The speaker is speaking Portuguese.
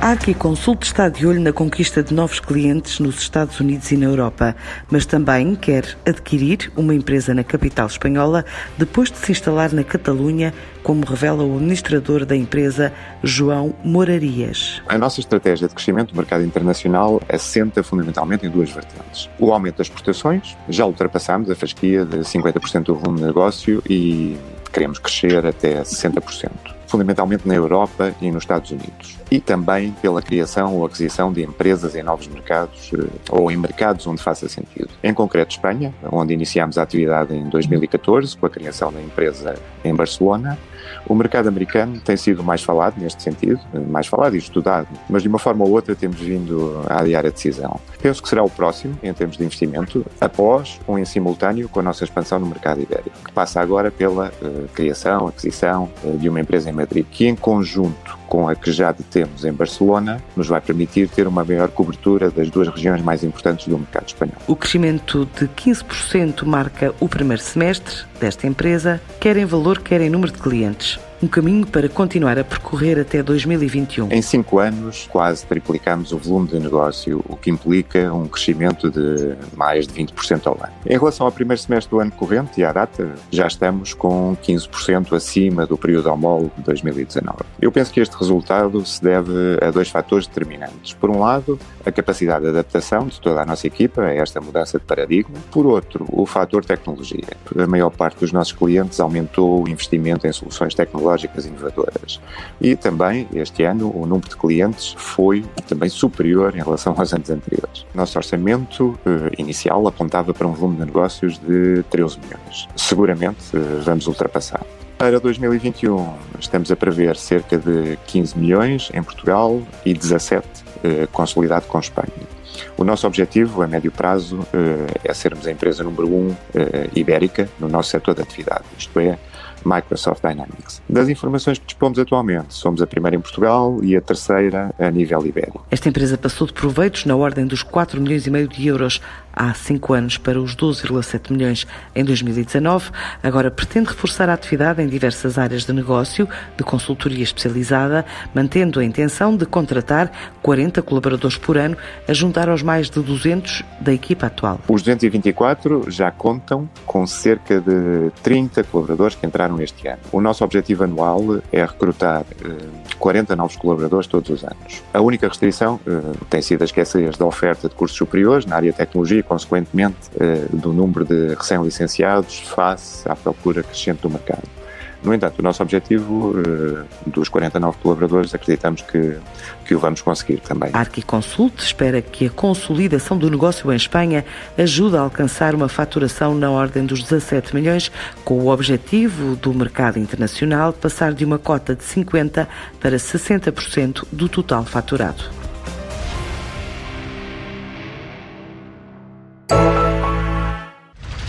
A Arquiconsult está de olho na conquista de novos clientes nos Estados Unidos e na Europa, mas também quer adquirir uma empresa na capital espanhola depois de se instalar na Catalunha, como revela o administrador da empresa, João Morarias. A nossa estratégia de crescimento do mercado internacional assenta fundamentalmente em duas vertentes. O aumento das exportações, já ultrapassamos a fasquia de 50% do volume de negócio e queremos crescer até 60% fundamentalmente na Europa e nos Estados Unidos. E também pela criação ou aquisição de empresas em novos mercados eh, ou em mercados onde faça sentido. Em concreto, Espanha, onde iniciámos a atividade em 2014 com a criação da empresa em Barcelona. O mercado americano tem sido mais falado neste sentido, mais falado e estudado, mas de uma forma ou outra temos vindo a adiar a decisão. Penso que será o próximo em termos de investimento, após ou em simultâneo com a nossa expansão no mercado ibérico, que passa agora pela uh, criação, aquisição uh, de uma empresa em Madrid, que em conjunto com a que já detemos em Barcelona, nos vai permitir ter uma maior cobertura das duas regiões mais importantes do mercado espanhol. O crescimento de 15% marca o primeiro semestre desta empresa, quer em valor, quer em número de clientes um caminho para continuar a percorrer até 2021. Em cinco anos, quase triplicamos o volume de negócio, o que implica um crescimento de mais de 20% ao ano. Em relação ao primeiro semestre do ano corrente e à data, já estamos com 15% acima do período homólogo de 2019. Eu penso que este resultado se deve a dois fatores determinantes. Por um lado, a capacidade de adaptação de toda a nossa equipa a esta mudança de paradigma. Por outro, o fator tecnologia. A maior parte dos nossos clientes aumentou o investimento em soluções tecnológicas tecnológicas inovadoras. E também, este ano, o número de clientes foi também superior em relação aos anos anteriores. Nosso orçamento eh, inicial apontava para um volume de negócios de 13 milhões. Seguramente eh, vamos ultrapassar. Para 2021, estamos a prever cerca de 15 milhões em Portugal e 17 eh, consolidado com Espanha. O nosso objetivo a médio prazo é sermos a empresa número um ibérica no nosso setor de atividade, isto é, Microsoft Dynamics. Das informações que dispomos atualmente, somos a primeira em Portugal e a terceira a nível ibérico. Esta empresa passou de proveitos na ordem dos 4 milhões e meio de euros há 5 anos para os 12,7 milhões em 2019. Agora pretende reforçar a atividade em diversas áreas de negócio, de consultoria especializada, mantendo a intenção de contratar 40 colaboradores por ano, a juntar aos mais de 200 da equipa atual. Os 224 já contam com cerca de 30 colaboradores que entraram este ano. O nosso objetivo anual é recrutar 40 eh, novos colaboradores todos os anos. A única restrição eh, tem sido a escassez da oferta de cursos superiores na área de tecnologia e, consequentemente, eh, do número de recém-licenciados face à procura crescente do mercado. No entanto, o nosso objetivo uh, dos 49 colaboradores acreditamos que, que o vamos conseguir também. A Arquiconsult espera que a consolidação do negócio em Espanha ajude a alcançar uma faturação na ordem dos 17 milhões, com o objetivo do mercado internacional passar de uma cota de 50% para 60% do total faturado.